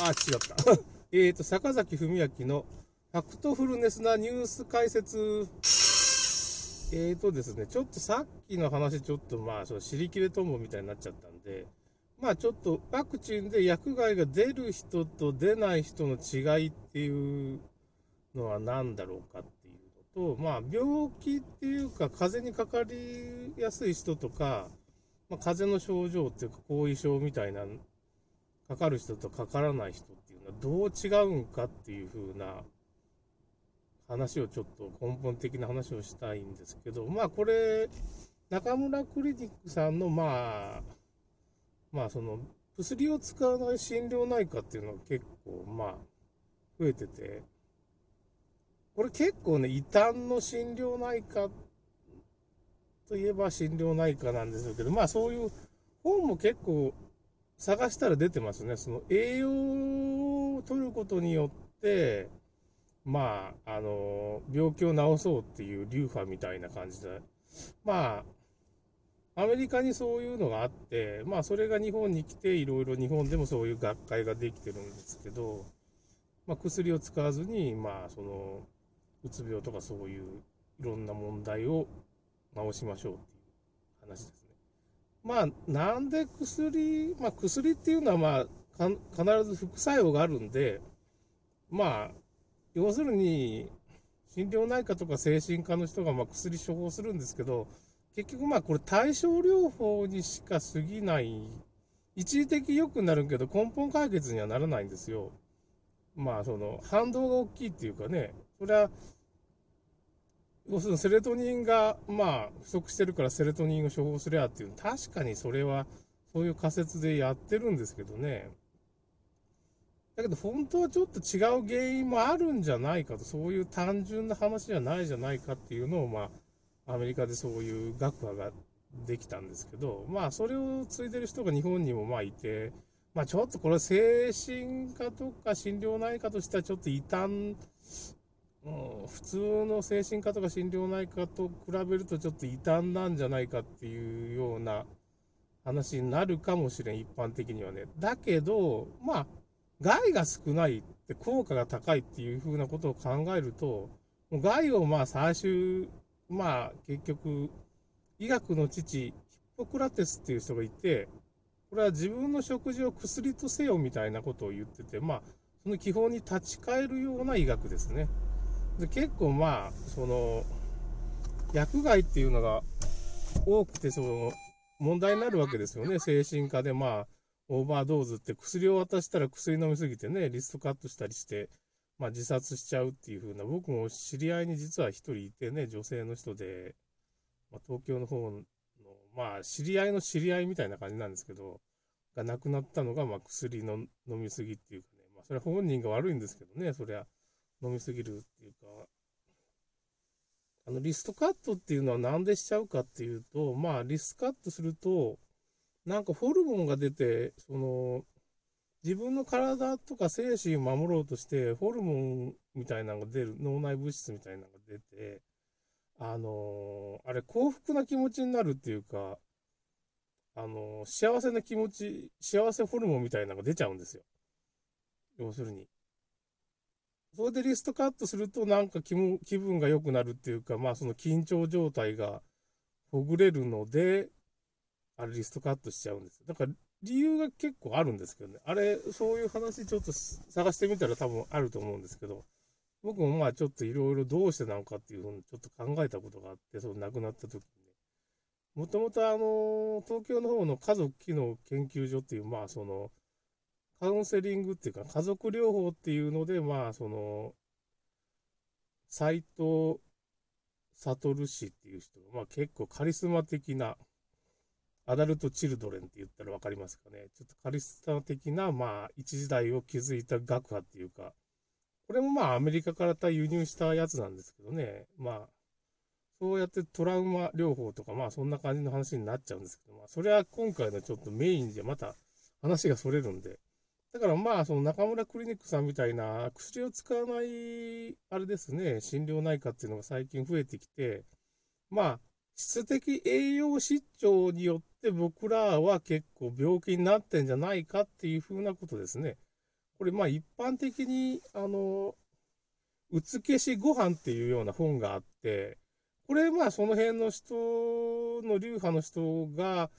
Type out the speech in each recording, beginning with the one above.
あ、違った。えっと、坂崎文明のファクトフルネスなニュース解説。えーとですね、ちょっとさっきの話、ちょっとまあ、その尻切れトンボみたいになっちゃったんで、まあちょっとワクチンで薬害が出る人と出ない人の違いっていうのは何だろうかっていうのと、まあ病気っていうか風邪にかかりやすい人とか、まあ、風邪の症状っていうか後遺症みたいな、かかる人とかからない人っていうのはどう違うんかっていう風な話をちょっと根本的な話をしたいんですけど、まあこれ、中村クリニックさんのまあ、まあその薬を使わない心療内科っていうのが結構まあ増えてて、これ結構ね、異端の心療内科といえば心療内科なんですけど、まあそういう本も結構探したら出てますね。その栄養を取ることによって、まあ、あの、病気を治そうっていう流派みたいな感じで、まあ、アメリカにそういうのがあって、まあ、それが日本に来て、いろいろ日本でもそういう学会ができてるんですけど、まあ、薬を使わずに、まあ、その、うつ病とかそういういろんな問題を治しましょうっていう話ですね。まあ、なんで薬、まあ、薬っていうのは、まあ、必ず副作用があるんで、まあ、要するに、心療内科とか精神科の人がま薬処方するんですけど、結局まあこれ対症療法にしか過ぎない、一時的良くなるけど根本解決にはならないんですよ。まあその反動が大きいっていうかね、それは、要するにセレトニンがまあ不足してるからセレトニンを処方すりゃっていう、確かにそれはそういう仮説でやってるんですけどね。だけど本当はちょっと違う原因もあるんじゃないかと、そういう単純な話じゃないじゃないかっていうのを、まあ、アメリカでそういう学派ができたんですけど、まあ、それを継いでる人が日本にもまあいて、まあ、ちょっとこれ精神科とか心療内科としてはちょっと異端、う、普通の精神科とか心療内科と比べるとちょっと異端なんじゃないかっていうような話になるかもしれん、一般的にはね。だけど、まあ、害が少ないって効果が高いっていうふうなことを考えると、害をまあ最終、まあ結局、医学の父、ヒッポクラテスっていう人がいて、これは自分の食事を薬とせよみたいなことを言ってて、まあ、その基本に立ち返るような医学ですね。で結構まあ、その、薬害っていうのが多くて、その、問題になるわけですよね。精神科でまあ、オーバードーズって薬を渡したら薬飲みすぎてね、リストカットしたりして、まあ自殺しちゃうっていう風な、僕も知り合いに実は一人いてね、女性の人で、まあ、東京の方の、まあ知り合いの知り合いみたいな感じなんですけど、が亡くなったのが、まあ薬の飲みすぎっていうかね、まあそれは本人が悪いんですけどね、そりゃ飲みすぎるっていうか、あのリストカットっていうのはなんでしちゃうかっていうと、まあリストカットすると、なんかホルモンが出て、その、自分の体とか精神を守ろうとして、ホルモンみたいなのが出る、脳内物質みたいなのが出て、あのーあれ幸福な気持ちになるっていうか、あのー幸せな気持ち、幸せホルモンみたいなのが出ちゃうんですよ。要するに。それでリストカットするとなんか気も気分が良くなるっていうか、まあその緊張状態がほぐれるので、あれリストカットしちゃうんです。だから理由が結構あるんですけどね。あれ、そういう話ちょっと探してみたら多分あると思うんですけど、僕もまあちょっといろいろどうしてなのかっていうふうにちょっと考えたことがあって、その亡くなった時にね。もともとあの、東京の方の家族機能研究所っていう、まあその、カウンセリングっていうか家族療法っていうので、まあその、斎藤悟氏っていう人が、まあ結構カリスマ的な、アダルト・チルドレンって言ったら分かりますかね。ちょっとカリスマ的な、まあ、一時代を築いた学派っていうか、これもまあ、アメリカからた輸入したやつなんですけどね。まあ、そうやってトラウマ療法とか、まあ、そんな感じの話になっちゃうんですけど、まあ、それは今回のちょっとメインでまた話がそれるんで。だからまあ、その中村クリニックさんみたいな薬を使わない、あれですね、心療内科っていうのが最近増えてきて、まあ、質的栄養失調によって僕らは結構病気になってんじゃないかっていうふうなことですね。これまあ一般的に、あの、うつけしご飯っていうような本があって、これまあその辺の人の流派の人が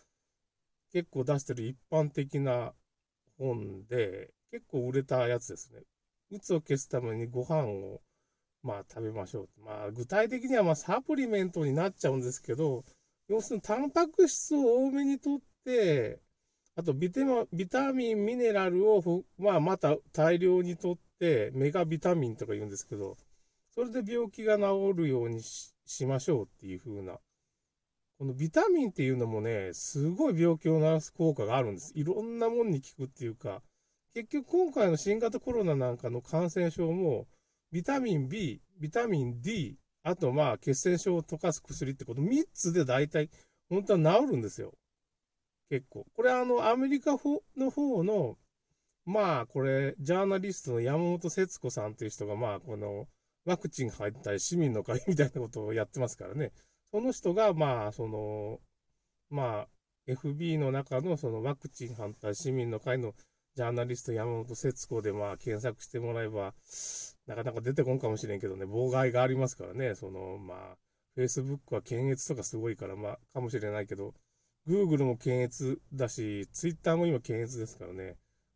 結構出してる一般的な本で、結構売れたやつですね。うつを消すためにご飯をまあ食べましょう。まあ具体的にはまあサプリメントになっちゃうんですけど、要するにタンパク質を多めにとって、あとビビタミン、ミネラルを、まあ、また大量にとって、メガビタミンとか言うんですけど、それで病気が治るようにしましょうっていう風な。このビタミンっていうのもね、すごい病気を治す効果があるんです。いろんなもんに効くっていうか、結局今回の新型コロナなんかの感染症も、ビタミン B、ビタミン D、あとまあ血栓症を溶かす薬ってこと3つで大体本当は治るんですよ。結構。これあの、アメリカの方の、まあ、これ、ジャーナリストの山本節子さんという人が、まあ、この、ワクチン入ったり市民の会みたいなことをやってますからね。その人が、まあ、その、まあ、FB の中のそのワクチン反対市民の会のジャーナリスト山本節子でまあ検索してもらえば、なかなか出てこんかもしれんけどね、妨害がありますからね、その、まあ、Facebook は検閲とかすごいから、まあ、かもしれないけど、Google も検閲だし、Twitter も今検閲ですからね。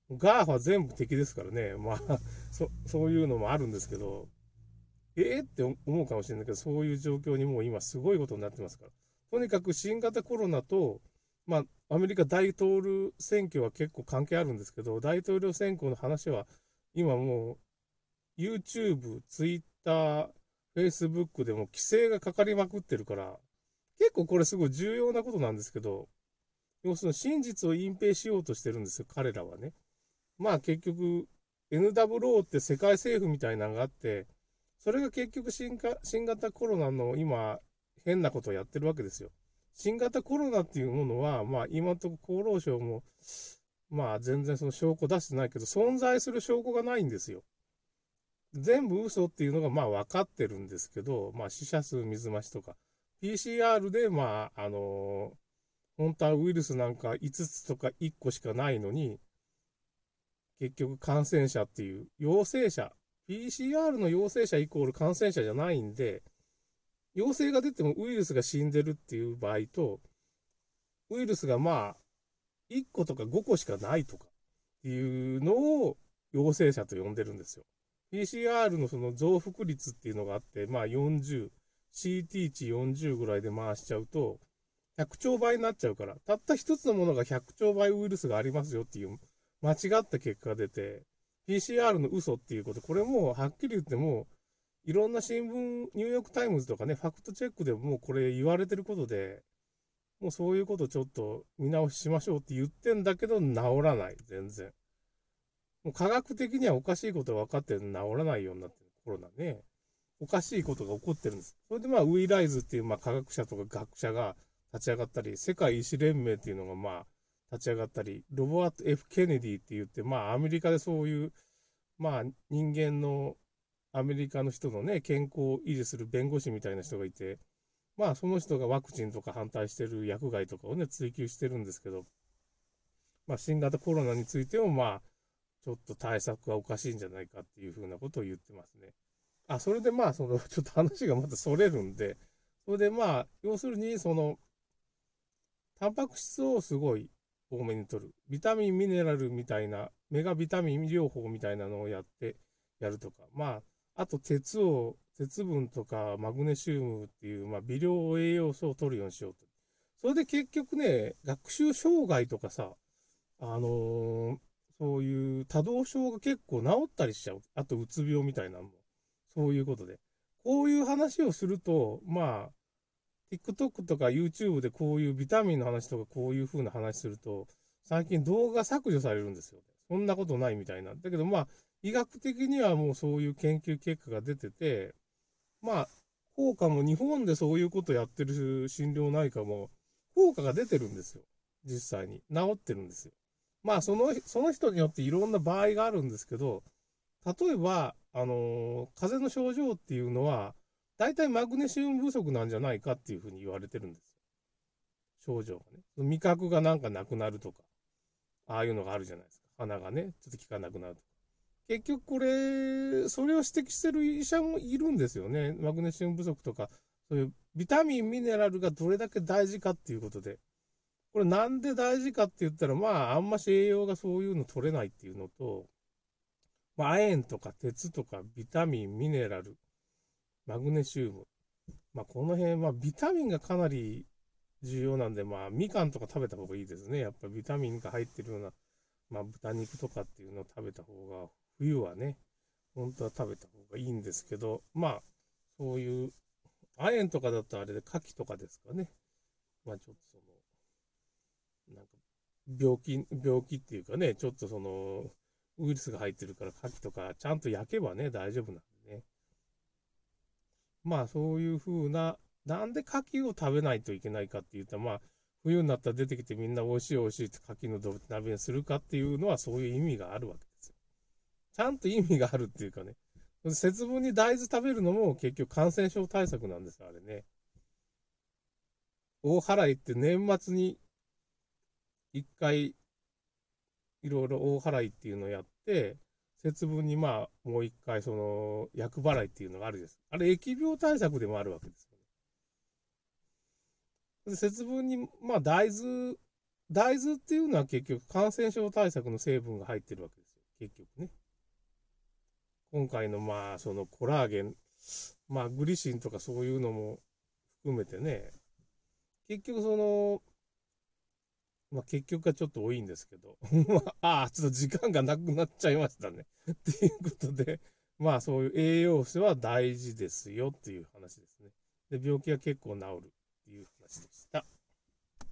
GAF は全部敵ですからね。まあ、そ、そういうのもあるんですけど、えー、って思うかもしれないけど、そういう状況にもう今すごいことになってますから。とにかく新型コロナと、まあ、アメリカ大統領選挙は結構関係あるんですけど、大統領選挙の話は今もう YouTube、Twitter、Facebook でも規制がかかりまくってるから、結構これすごい重要なことなんですけど、要するに真実を隠蔽しようとしてるんですよ、彼らはね。まあ結局、NWO って世界政府みたいなのがあって、それが結局新新型コロナの今、変なことをやってるわけですよ。新型コロナっていうものは、まあ今のところ厚労省も、まあ全然その証拠出してないけど、存在する証拠がないんですよ。全部嘘っていうのがまあ分かってるんですけど、まあ死者数水増しとか、PCR でまあ、あの本当はウイルスなんか5つとか1個しかないのに、結局感染者っていう陽性者、PCR の陽性者イコール感染者じゃないんで、陽性が出てもウイルスが死んでるっていう場合と、ウイルスがまあ、1個とか5個しかないとかっていうのを陽性者と呼んでるんですよ。PCR のその増幅率っていうのがあって、まあ40、CT 値40ぐらいで回しちゃうと、100兆倍になっちゃうから、たった一つのものが100兆倍ウイルスがありますよっていう間違った結果が出て、PCR の嘘っていうこと、これもはっきり言っても、いろんな新聞、ニューヨークタイムズとかね、ファクトチェックでもうこれ言われてることで、もうそういうことちょっと見直ししましょうって言ってんだけど、治らない、全然。もう科学的にはおかしいことが分かってるの治らないようになってる、コロナね。おかしいことが起こってるんです。それでまあ、ウィライズっていうまあ科学者とか学者が立ち上がったり、世界医師連盟っていうのがまあ、立ち上がったり、ロバート・ F・ ケネディって言って、まあ、アメリカでそういう、まあ、人間のアメリカの人のね、健康を維持する弁護士みたいな人がいて、まあ、その人がワクチンとか反対してる薬害とかをね、追求してるんですけど、まあ、新型コロナについても、まあ、ちょっと対策がおかしいんじゃないかっていうふうなことを言ってますね。あ、それでまあ、その、ちょっと話がまたそれるんで、それでまあ、要するに、その、タンパク質をすごい多めに取る。ビタミン、ミネラルみたいな、メガビタミン療法みたいなのをやって、やるとか。まあ、あと鉄を、鉄分とかマグネシウムっていう、まあ、微量栄養素を取るようにしようと。それで結局ね、学習障害とかさ、あのー、そういう多動症が結構治ったりしちゃう。あと、うつ病みたいなのも。そういうことで。こういう話をすると、まあ、TikTok とか YouTube でこういうビタミンの話とかこういう風な話すると、最近動画削除されるんですよ。そんなことないみたいな。だけどまあ、医学的にはもうそういう研究結果が出てて、まあ、効果も日本でそういうことやってる心療内科も、効果が出てるんですよ。実際に。治ってるんですよ。まあ、その、その人によっていろんな場合があるんですけど、例えば、あのー、風邪の症状っていうのは、大体マグネシウム不足なんじゃないかっていうふうに言われてるんですよ。症状がね。味覚がなんかなくなるとか、ああいうのがあるじゃないですか。鼻がね、ちょっと効かなくなるとか。結局これ、それを指摘してる医者もいるんですよね。マグネシウム不足とか、そういうビタミン、ミネラルがどれだけ大事かっていうことで。これなんで大事かって言ったら、まあ、あんまし栄養がそういうの取れないっていうのと、まあ、亜鉛とか鉄とかビタミン、ミネラル、マグネシウム。まあ、この辺、まあ、ビタミンがかなり重要なんで、まあ、みかんとか食べた方がいいですね。やっぱビタミンが入ってるような、まあ、豚肉とかっていうのを食べた方が、冬はね、本当は食べた方がいいんですけど、まあ、そういう、亜鉛とかだとあれで牡蠣とかですかね。まあ、ちょっとその、なんか、病気、病気っていうかね、ちょっとその、ウイルスが入ってるから牡蠣とかちゃんと焼けばね、大丈夫なん。まあそういう風な、なんで牡蠣を食べないといけないかって言ったら、まあ冬になったら出てきてみんな美味しい美味しいって牡蠣の鍋にするかっていうのはそういう意味があるわけですよ。ちゃんと意味があるっていうかね。節分に大豆食べるのも結局感染症対策なんですよ、あれね。大払いって年末に一回いろいろ大払いっていうのをやって、節分にまあ、もう一回その、厄払いっていうのがあるです。あれ、疫病対策でもあるわけですよね。節分に、まあ、大豆、大豆っていうのは結局感染症対策の成分が入ってるわけですよ。結局ね。今回のまあ、そのコラーゲン、まあ、グリシンとかそういうのも含めてね、結局その、まあ、結局はちょっと多いんですけど、ああ、ちょっと時間がなくなっちゃいましたね。っていうことで、まあそういう栄養素は大事ですよっていう話ですね。で、病気は結構治るっていう話でした。